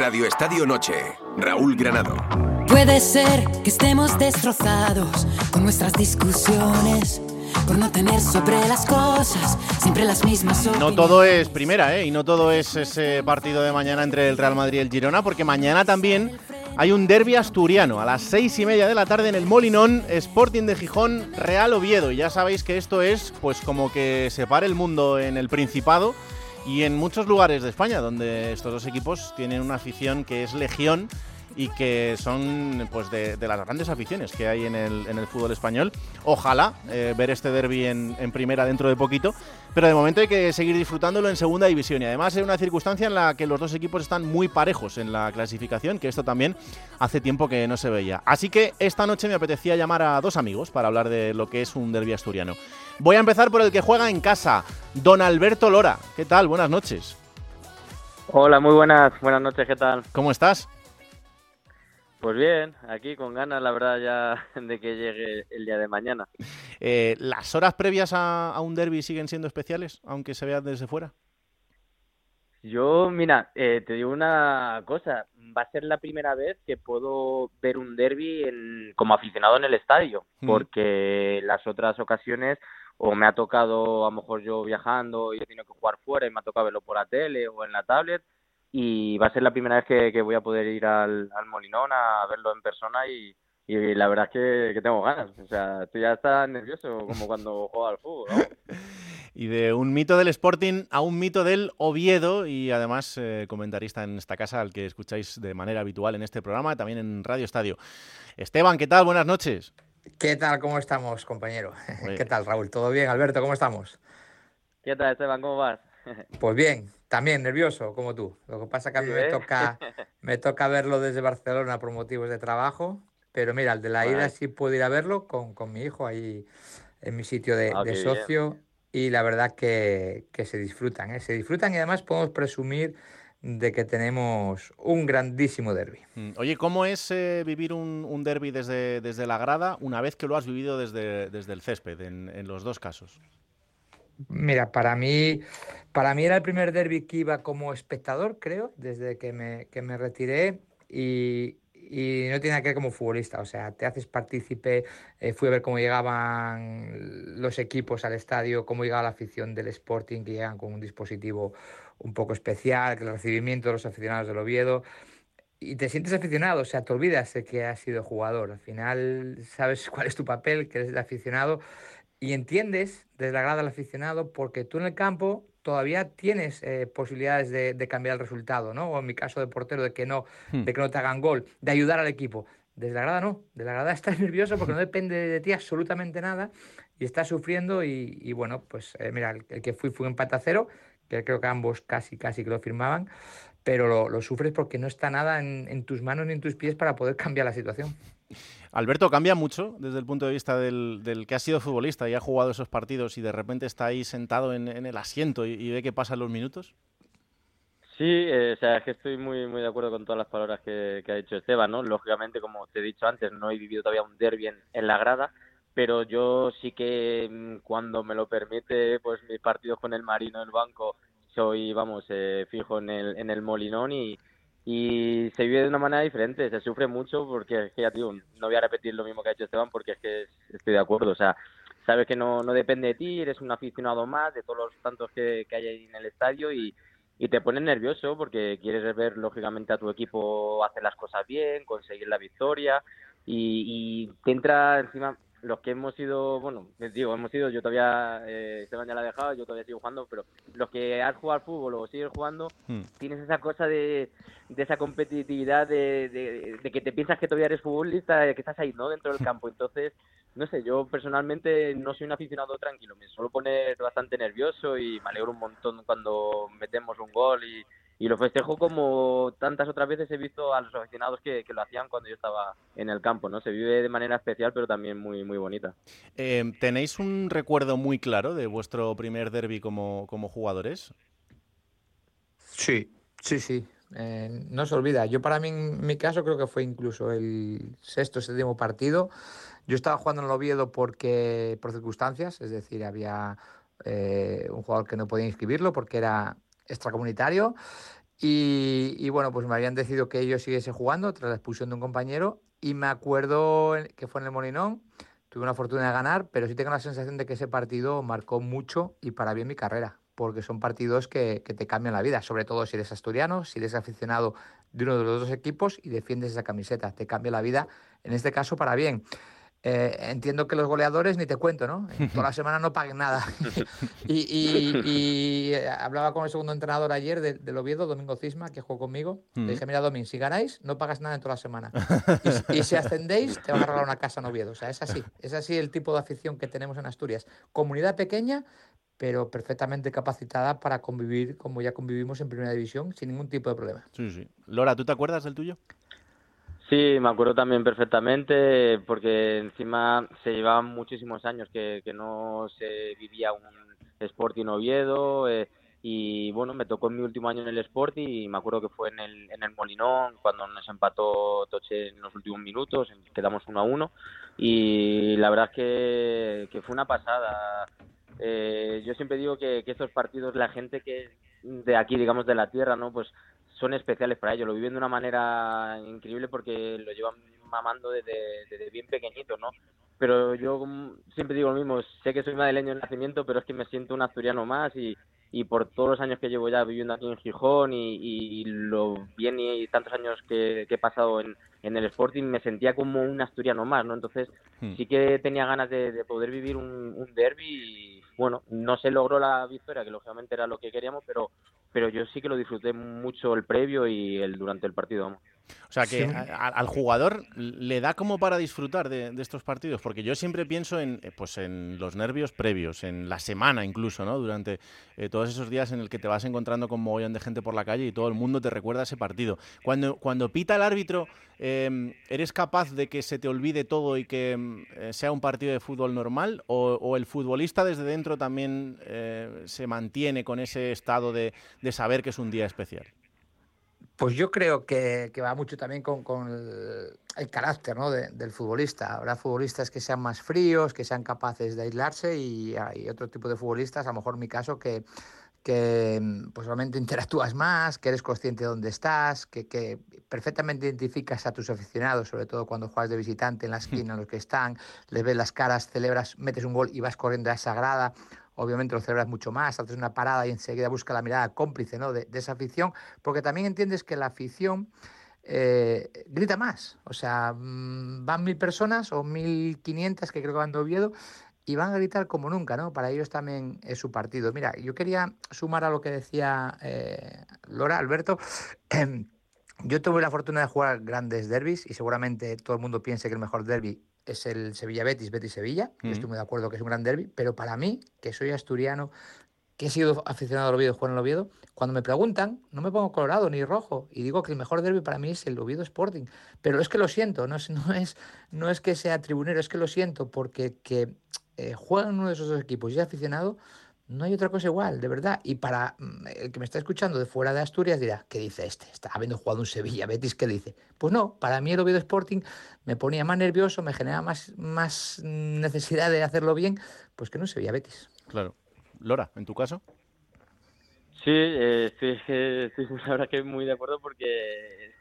Radio Estadio Noche, Raúl Granado. Puede ser que estemos destrozados con nuestras discusiones. Por no tener sobre las cosas siempre las mismas No todo es primera, ¿eh? Y no todo es ese partido de mañana entre el Real Madrid y el Girona, porque mañana también hay un derby asturiano a las seis y media de la tarde en el Molinón, Sporting de Gijón, Real Oviedo. Y ya sabéis que esto es, pues, como que separe el mundo en el Principado y en muchos lugares de España, donde estos dos equipos tienen una afición que es legión y que son pues de, las grandes aficiones que hay en el, en el fútbol español. Ojalá eh, ver este derby en, en, primera dentro de poquito, pero de momento hay que seguir disfrutándolo en segunda división y además es una circunstancia en la que los dos equipos están muy parejos en la clasificación, que esto también hace tiempo que no se veía. Así que esta noche me apetecía llamar a dos amigos para hablar de lo que es un derby asturiano. Voy a empezar por el que juega en casa, don Alberto Lora. ¿Qué tal? Buenas noches. Hola, muy buenas, buenas noches, ¿qué tal? ¿Cómo estás? Pues bien, aquí con ganas, la verdad, ya de que llegue el día de mañana. Eh, ¿Las horas previas a, un derby siguen siendo especiales, aunque se vean desde fuera? Yo, mira, eh, te digo una cosa, va a ser la primera vez que puedo ver un derby como aficionado en el estadio, mm. porque las otras ocasiones o me ha tocado, a lo mejor yo viajando y he tenido que jugar fuera y me ha tocado verlo por la tele o en la tablet, y va a ser la primera vez que, voy a poder ir al, Molinón a verlo en persona y, la verdad es que, tengo ganas. O sea, tú ya estás nervioso como cuando juega al fútbol. y de un mito del Sporting a un mito del Oviedo y además eh, comentarista en esta casa al que escucháis de manera habitual en este programa, también en Radio Estadio. Esteban, ¿qué tal? Buenas noches. ¿Qué tal? ¿Cómo estamos, compañero? ¿Qué tal, Raúl? ¿Todo bien? Alberto, ¿cómo estamos? ¿Qué tal, Esteban? ¿Cómo vas? Pues bien, también nervioso, como tú. Lo que pasa es que a mí me toca, me toca verlo desde Barcelona por motivos de trabajo, pero mira, el de la ida sí puedo ir a verlo con, mi hijo ahí en mi sitio de, ah, socio y la verdad que, se disfrutan, ¿eh? se disfrutan y además podemos presumir de que tenemos un grandísimo derby. Mm, oye, ¿cómo es eh, vivir un, un derby desde, desde la grada una vez que lo has vivido desde, desde el césped, en, en los dos casos? Mira, para mí, para mí era el primer derby que iba como espectador, creo, desde que me, que me retiré y, no tiene que ver como futbolista, o sea, te haces partícipe, eh, fui a ver cómo llegaban los equipos al estadio, cómo llegaba la afición del Sporting, que llegan con un dispositivo un poco especial, el recibimiento de los aficionados del Oviedo, y te sientes aficionado, o sea, te olvidas de que has sido jugador, al final sabes cuál es tu papel, que eres el aficionado, y entiendes desde la grada del aficionado porque tú en el campo todavía tienes eh, posibilidades de, cambiar el resultado, ¿no? O en mi caso de portero, de que no, hmm. de que no te hagan gol, de ayudar al equipo. Desde la grada no, de la grada estás nervioso porque no depende de ti absolutamente nada y estás sufriendo y, bueno, pues eh, mira, el, que fui fue un empate a cero, que creo que ambos casi, casi que lo firmaban, pero lo, sufres porque no está nada en, en tus manos ni en tus pies para poder cambiar la situación. Alberto, ¿cambia mucho desde el punto de vista del, que ha sido futbolista y ha jugado esos partidos y de repente está ahí sentado en, el asiento y, ve que pasan los minutos? Sí, eh, o sea, es que estoy muy muy de acuerdo con todas las palabras que, ha dicho Esteban, ¿no? Lógicamente, como te he dicho antes, no he vivido todavía un derby en, la grada, pero yo sí que mm, cuando me lo permite, pues mis partidos con el Marino en el banco, soy, vamos, eh, fijo en el, en el Molinón y, y se vive de una manera diferente, se sufre mucho porque es que ya tío, no voy a repetir lo mismo que ha hecho Esteban porque es que estoy de acuerdo, o sea, sabes que no, no depende de ti, eres un aficionado más de todos los tantos que, hay ahí en el estadio y, y te pones nervioso porque quieres ver lógicamente a tu equipo hacer las cosas bien, conseguir la victoria y, y te entra encima los que hemos ido, bueno, les digo, hemos ido, yo todavía, eh, Esteban ya la ha dejado, yo todavía sigo jugando, pero los que has jugado al fútbol o sigues jugando, hmm. tienes esa cosa de, de esa competitividad de, de, que te piensas que todavía eres futbolista, que estás ahí, ¿no? Dentro del campo. Entonces, no sé, yo personalmente no soy un aficionado tranquilo, me suelo poner bastante nervioso y me alegro un montón cuando metemos un gol y y lo festejo como tantas otras veces he visto a los aficionados que, lo hacían cuando yo estaba en el campo, ¿no? Se vive de manera especial, pero también muy, muy bonita. Eh, ¿Tenéis un recuerdo muy claro de vuestro primer derby como, como jugadores? Sí, sí, sí. Eh, no se olvida. Yo para mí, en mi caso, creo que fue incluso el sexto, séptimo partido. Yo estaba jugando en el Oviedo porque, por circunstancias, es decir, había eh, un jugador que no podía inscribirlo porque era extracomunitario Y, bueno, pues me habían decidido que yo siguiese jugando tras la expulsión de un compañero. Y me acuerdo que fue en el Molinón, tuve una fortuna de ganar, pero sí tengo la sensación de que ese partido marcó mucho y para bien mi carrera, porque son partidos que, que te cambian la vida, sobre todo si eres asturiano, si eres aficionado de uno de los dos equipos y defiendes esa camiseta, te cambia la vida, en este caso para bien. Eh, entiendo que los goleadores ni te cuento, ¿no? Toda la semana no paguen nada. y, eh, hablaba con el segundo entrenador ayer del Oviedo, Domingo Cisma, que jugó conmigo. Le mm. dije, mira, Domingo, si ganáis, no pagas nada en toda la semana. Y, si ascendéis, te van a regalar una casa en Oviedo. O sea, es así. Es así el tipo de afición que tenemos en Asturias. Comunidad pequeña, pero perfectamente capacitada para convivir como ya convivimos en Primera División, sin ningún tipo de problema. Sí, sí. Lora, ¿tú te acuerdas del tuyo? Sí, me acuerdo también perfectamente porque encima se llevaban muchísimos años que, no se vivía un Sporting Oviedo eh, y bueno, me tocó en mi último año en el Sporting y me acuerdo que fue en el, en el Molinón cuando nos empató Toche en los últimos minutos, quedamos uno a uno y la verdad es que, fue una pasada. Eh, yo siempre digo que, que estos partidos, la gente que de aquí, digamos, de la tierra, ¿no? Pues son especiales para ellos, lo viven de una manera increíble porque lo llevan mamando desde, bien pequeñito, ¿no? Pero yo siempre digo lo mismo, sé que soy madrileño de nacimiento, pero es que me siento un asturiano más y, y por todos los años que llevo ya viviendo aquí en Gijón y, y lo bien y tantos años que, he pasado en, en, el Sporting, me sentía como un asturiano más, ¿no? Entonces hmm. sí que tenía ganas de, poder vivir un, un derby y, bueno, no se logró la victoria, que lógicamente era lo que queríamos, pero pero yo sí que lo disfruté mucho el previo y el durante el partido. O sea que al jugador le da como para disfrutar de, estos partidos, porque yo siempre pienso en, eh, pues en los nervios previos, en la semana incluso, ¿no? Durante eh, todos esos días en el que te vas encontrando con mogollón de gente por la calle y todo el mundo te recuerda ese partido. Cuando, cuando pita el árbitro, em, ¿eres capaz de que se te olvide todo y que em, eh, sea un partido de fútbol normal? ¿O, el futbolista desde dentro también se mantiene con ese estado de saber que es un día especial? Pues yo creo que, va mucho también con, el, carácter ¿no? del futbolista. Habrá futbolistas que sean más fríos, que sean capaces de aislarse y hay otro tipo de futbolistas, a lo mejor en mi caso, que, que pues realmente interactúas más, que eres consciente de dónde estás, que, que, perfectamente identificas a tus aficionados, sobre todo cuando juegas de visitante en la esquina, los que están, les ves las caras, celebras, metes un gol y vas corriendo a esa grada obviamente lo celebras mucho más, haces una parada y enseguida busca la mirada cómplice ¿no? de, esa afición, porque también entiendes que la afición eh, grita más. O sea, mm, van mil personas o mil quinientas que creo que van de Oviedo y van a gritar como nunca, ¿no? Para ellos también es su partido. Mira, yo quería sumar a lo que decía eh, Lora, Alberto. Yo tuve la fortuna de jugar grandes derbis y seguramente todo el mundo piense que el mejor derby es el Sevilla-Betis, Betis-Sevilla. Yo estoy muy de acuerdo que es un gran derby, pero para mí, que soy asturiano, que he sido aficionado al Oviedo, jugar en el Oviedo, cuando me preguntan, no me pongo colorado ni rojo y digo que el mejor derby para mí es el Oviedo Sporting. Pero es que lo siento, no es, no es, no es que sea tribunero, es que lo siento, porque que eh, juegan uno de esos dos equipos y es aficionado, no hay otra cosa igual, de verdad. Y para mm, el que me está escuchando de fuera de Asturias dirá, ¿qué dice este? Está habiendo jugado un Sevilla, Betis, ¿qué dice? Pues no, para mí el Oviedo Sporting me ponía más nervioso, me generaba más, más necesidad de hacerlo bien, pues que no Sevilla, Betis. Claro. Lora, ¿en tu caso? Sí, eh, estoy, la verdad que muy de acuerdo porque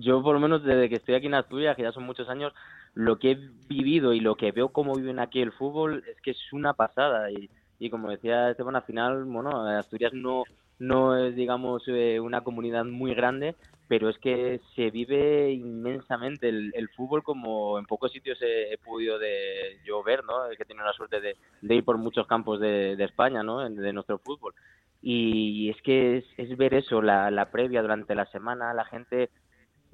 yo por lo menos desde que estoy aquí en Asturias, que ya son muchos años, lo que he vivido y lo que veo cómo viven aquí el fútbol es que es una pasada y y como decía Esteban, al final, bueno, Asturias no, no es, digamos, eh, una comunidad muy grande, pero es que se vive inmensamente el, fútbol como en pocos sitios he, podido de yo ver, ¿no? Que he tenido la suerte de, ir por muchos campos de, España, ¿no? De nuestro fútbol. Y es que es, ver eso, la, la previa durante la semana, la gente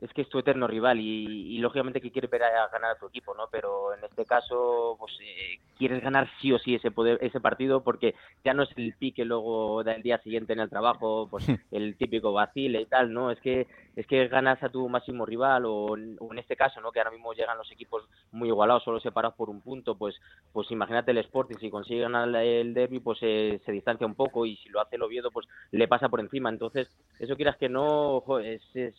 es que es tu eterno rival y, lógicamente que quieres ver a, ganar a tu equipo, ¿no? Pero en este caso, pues eh, quieres ganar sí o sí ese poder, ese partido porque ya no es el pique luego del día siguiente en el trabajo, pues el típico vacile y tal, ¿no? Es que es que ganas a tu máximo rival o, en este caso, ¿no? Que ahora mismo llegan los equipos muy igualados, solo separados por un punto, pues, pues imagínate el Sporting, si consigue ganar el derby, pues se distancia un poco y si lo hace el Oviedo, pues le pasa por encima. Entonces, eso quieras que no,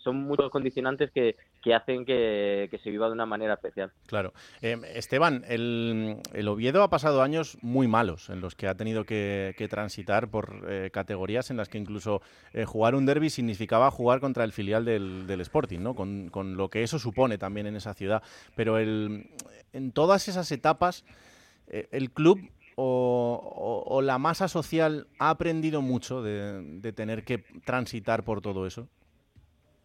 son muchos condicionantes que, que hacen que, se viva de una manera especial. Claro. Eh, Esteban, el, el, Oviedo ha pasado años muy malos en los que ha tenido que, transitar por eh, categorías en las que incluso eh, jugar un derby significaba jugar contra el filial del, del Sporting, ¿no? Con, con, lo que eso supone también en esa ciudad. Pero el, en todas esas etapas, el club o, la masa social ha aprendido mucho de, tener que transitar por todo eso?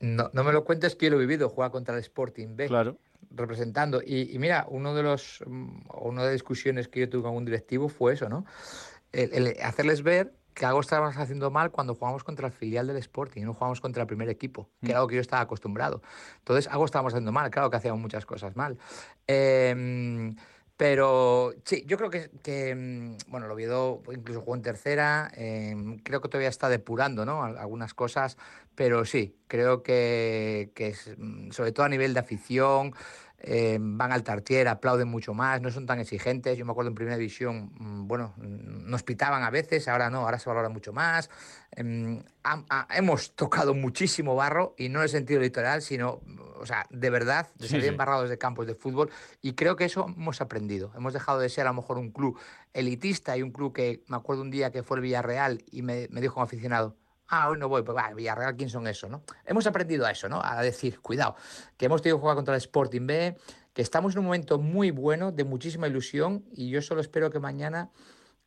No, no me lo cuentes que yo lo he vivido, jugar contra el Sporting B. Claro. Representando. Y, mira, uno de los, mm, una de las discusiones que yo tuve con un directivo fue eso, ¿no? El, hacerles ver que algo estábamos haciendo mal cuando jugamos contra el filial del Sporting y no jugamos contra el primer equipo, que era mm. algo que yo estaba acostumbrado. Entonces, algo estábamos haciendo mal, claro que hacíamos muchas cosas mal. Eh, pero sí, yo creo que, mm, bueno, lo Oviedo incluso jugó en tercera, em, creo que todavía está depurando ¿no? algunas cosas, pero sí, creo que, que mm, sobre todo a nivel de afición, eh, van al Tartier, aplauden mucho más, no son tan exigentes. Yo me acuerdo en primera división, mm, bueno, nos pitaban a veces, ahora no, ahora se valora mucho más. Em, hemos tocado muchísimo barro y no en el sentido literal, sino, o sea, de verdad, de salir embarrados de campos de fútbol y creo que eso hemos aprendido. Hemos dejado de ser a lo mejor un club elitista y un club que me acuerdo un día que fue el Villarreal y me, me dijo un aficionado, ah, hoy no voy, pues va, Villarreal, ¿quién son esos? ¿no? Hemos aprendido a eso, ¿no? A decir, cuidado, que hemos tenido que jugar contra el Sporting B, que estamos en un momento muy bueno, de muchísima ilusión, y yo solo espero que mañana,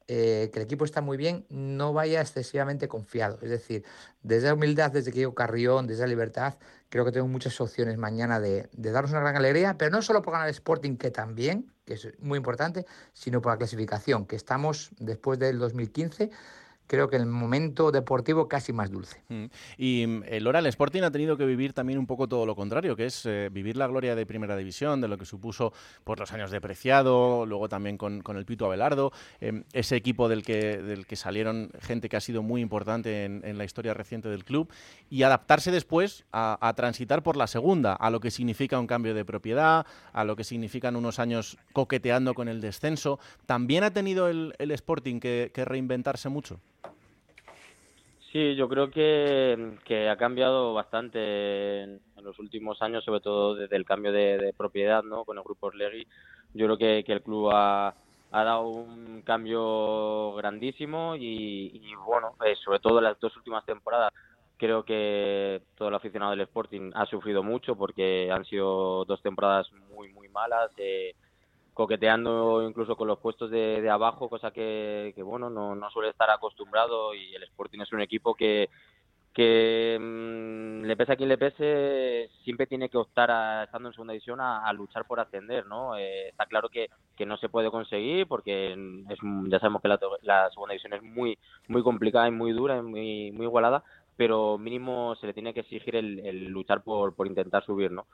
eh, que el equipo está muy bien, no vaya excesivamente confiado. Es decir, desde la humildad, desde que Carrión, desde la libertad, creo que tengo muchas opciones mañana de, de darnos una gran alegría, pero no solo por ganar el Sporting, que también, que es muy importante, sino por la clasificación, que estamos después del 2015 creo que el momento deportivo casi más dulce. Mm. Y mm, el Oral Sporting ha tenido que vivir también un poco todo lo contrario, que es eh, vivir la gloria de Primera División, de lo que supuso por los años de Preciado, luego también con, el Pito Abelardo, em, ese equipo del que, del que salieron gente que ha sido muy importante en, la historia reciente del club, y adaptarse después a, transitar por la segunda, a lo que significa un cambio de propiedad, a lo que significan unos años coqueteando con el descenso. ¿También ha tenido el, Sporting que reinventarse mucho? Sí, yo creo que, ha cambiado bastante en, los últimos años, sobre todo desde el cambio de, propiedad ¿no? con el grupo Orlegui. Yo creo que, el club ha, dado un cambio grandísimo y, bueno, eh, sobre todo las dos últimas temporadas creo que todo el aficionado del Sporting ha sufrido mucho porque han sido dos temporadas muy, muy malas. Eh, coqueteando incluso con los puestos de, abajo, cosa que, bueno, no, suele estar acostumbrado y el Sporting es un equipo que, que mm, le pese a quien le pese, siempre tiene que optar, a, estando en segunda división, a, luchar por ascender, ¿no? Eh, está claro que, no se puede conseguir porque es, ya sabemos que la, segunda división es muy muy complicada y muy dura y muy, muy igualada, pero mínimo se le tiene que exigir el, el luchar por, por intentar subir, ¿no?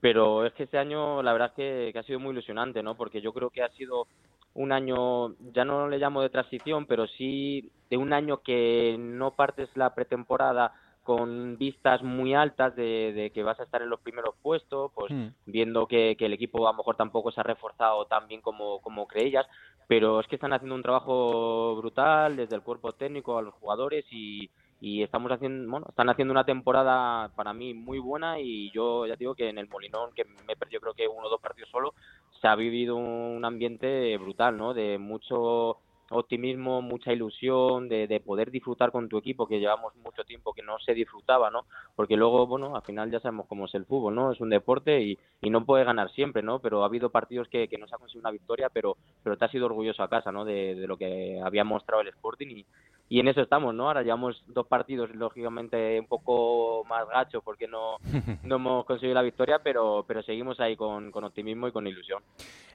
Pero es que este año la verdad es que, ha sido muy ilusionante, ¿no? Porque yo creo que ha sido un año, ya no le llamo de transición, pero sí de un año que no partes la pretemporada con vistas muy altas de, que vas a estar en los primeros puestos, pues hmm. viendo que, que, el equipo a lo mejor tampoco se ha reforzado tan bien como, como creías, pero es que están haciendo un trabajo brutal desde el cuerpo técnico a los jugadores y, y estamos haciendo, bueno, están haciendo una temporada para mí muy buena y yo ya digo que en el Molinón, que me perdió creo que uno o dos partidos solo, se ha vivido un ambiente brutal, ¿no? De mucho optimismo, mucha ilusión de, de, poder disfrutar con tu equipo, que llevamos mucho tiempo que no se disfrutaba, ¿no? Porque luego, bueno, al final ya sabemos cómo es el fútbol, ¿no? Es un deporte y, y no puede ganar siempre, ¿no? Pero ha habido partidos que, que no se ha conseguido una victoria, pero, pero te ha sido orgulloso a casa, ¿no? De, de lo que había mostrado el Sporting y, y en eso estamos, ¿no? Ahora llevamos dos partidos, lógicamente, un poco más gachos porque no, no hemos conseguido la victoria, pero, pero seguimos ahí con, con optimismo y con ilusión.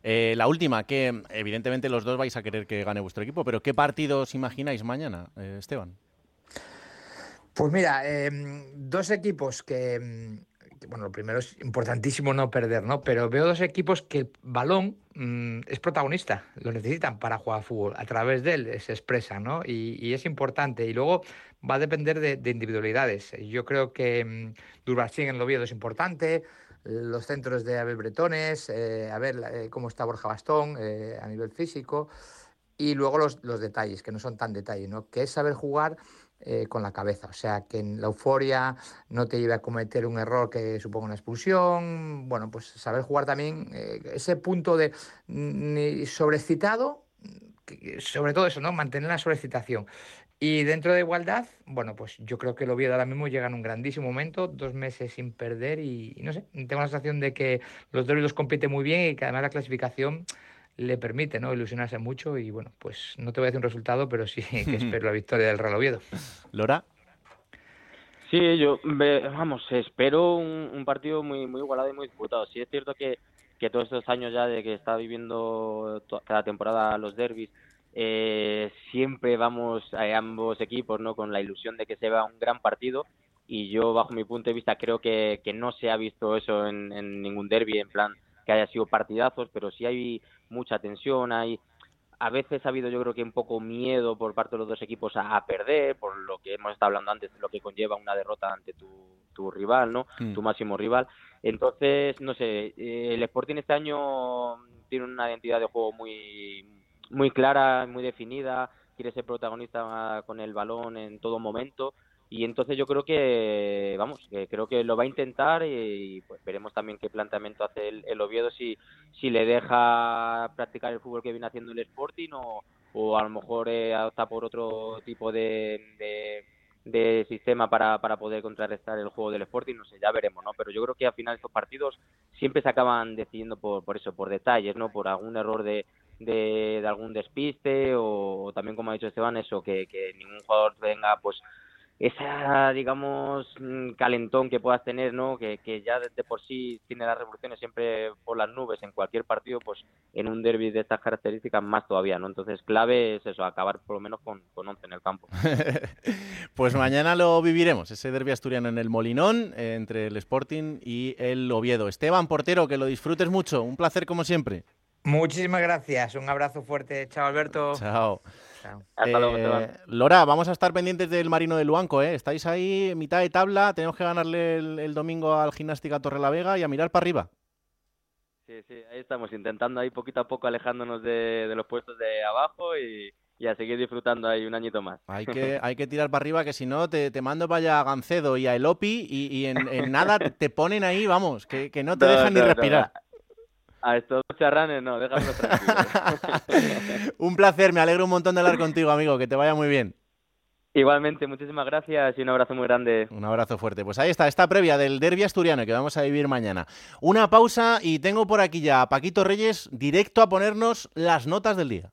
Eh, la última, que evidentemente los dos vais a querer que gane vuestro equipo, pero ¿qué partidos imagináis mañana, eh, Esteban? Pues mira, em, dos equipos que, bueno, lo primero es importantísimo no perder, ¿no? Pero veo dos equipos que el balón mm, es protagonista, lo necesitan para jugar fútbol, a través de él se expresa, ¿no? Y, es importante. Y luego va a depender de, individualidades. Yo creo que mmm, en el Oviedo es importante, los centros de Abel Bretones, eh, a ver eh, cómo está Borja Bastón eh, a nivel físico, y luego los, los detalles, que no son tan detalles, ¿no? Que es saber jugar eh, con la cabeza. O sea, que en la euforia no te lleve a cometer un error que suponga una expulsión. Bueno, pues saber jugar también eh, ese punto de ni sobrecitado, sobre todo eso, ¿no? Mantener la sobrecitación. Y dentro de igualdad, bueno, pues yo creo que el Oviedo ahora mismo llega en un grandísimo momento, dos meses sin perder y, no sé, tengo la sensación de que los dos compiten muy bien y que además la clasificación le permite ¿no? ilusionarse mucho y bueno, pues no te voy a decir un resultado, pero sí que espero la victoria del Real Oviedo. Lora. Sí, yo, vamos, espero un, partido muy muy igualado y muy disputado. Sí es cierto que, que todos estos años ya de que está viviendo cada temporada los derbis, eh, siempre vamos a ambos equipos no con la ilusión de que se vea un gran partido y yo bajo mi punto de vista creo que, que no se ha visto eso en, en ningún derby en plan que haya sido partidazos, pero sí hay mucha tensión, hay a veces ha habido yo creo que un poco miedo por parte de los dos equipos a, perder, por lo que hemos estado hablando antes, lo que conlleva una derrota ante tu, tu rival, ¿no? Mm. Tu máximo rival. Entonces, no sé, eh, el Sporting este año tiene una identidad de juego muy, muy clara, muy definida, quiere ser protagonista con el balón en todo momento y entonces yo creo que vamos que creo que lo va a intentar y, pues veremos también qué planteamiento hace el, Oviedo si si le deja practicar el fútbol que viene haciendo el Sporting o, o a lo mejor eh, adopta por otro tipo de, de, sistema para, para poder contrarrestar el juego del Sporting. No sé ya veremos no pero yo creo que al final estos partidos siempre se acaban decidiendo por, por eso por detalles no por algún error de de, algún despiste o, también como ha dicho Esteban eso que, que ningún jugador venga pues esa, digamos, mm, calentón que puedas tener, ¿no? Que, que ya de, por sí tiene las revoluciones siempre por las nubes en cualquier partido, pues en un derby de estas características más todavía, ¿no? Entonces, clave es eso, acabar por lo menos con, con 11 en el campo. pues mañana lo viviremos, ese derby asturiano en el Molinón, eh, entre el Sporting y el Oviedo. Esteban Portero, que lo disfrutes mucho, un placer como siempre. Muchísimas gracias, un abrazo fuerte. Chao, Alberto. Chao. Eh, Lora, vamos a estar pendientes del Marino de Luanco, ¿eh? Estáis ahí en mitad de tabla, tenemos que ganarle el, domingo al Gimnástica Torre la Vega y a mirar para arriba. Sí, sí, ahí estamos intentando ahí poquito a poco alejándonos de, los puestos de abajo y, a seguir disfrutando ahí un añito más. Hay que, hay que tirar para arriba, que si no te, mando para allá a Gancedo y a Elopi y, en, nada te ponen ahí, vamos, que, no te dejan ni respirar. A estos charranes no, déjame tranquilo. un placer, me alegro un montón de hablar contigo, amigo, que te vaya muy bien. Igualmente, muchísimas gracias y un abrazo muy grande. Un abrazo fuerte. Pues ahí está, esta previa del derby asturiano que vamos a vivir mañana. Una pausa y tengo por aquí ya a Paquito Reyes directo a ponernos las notas del día.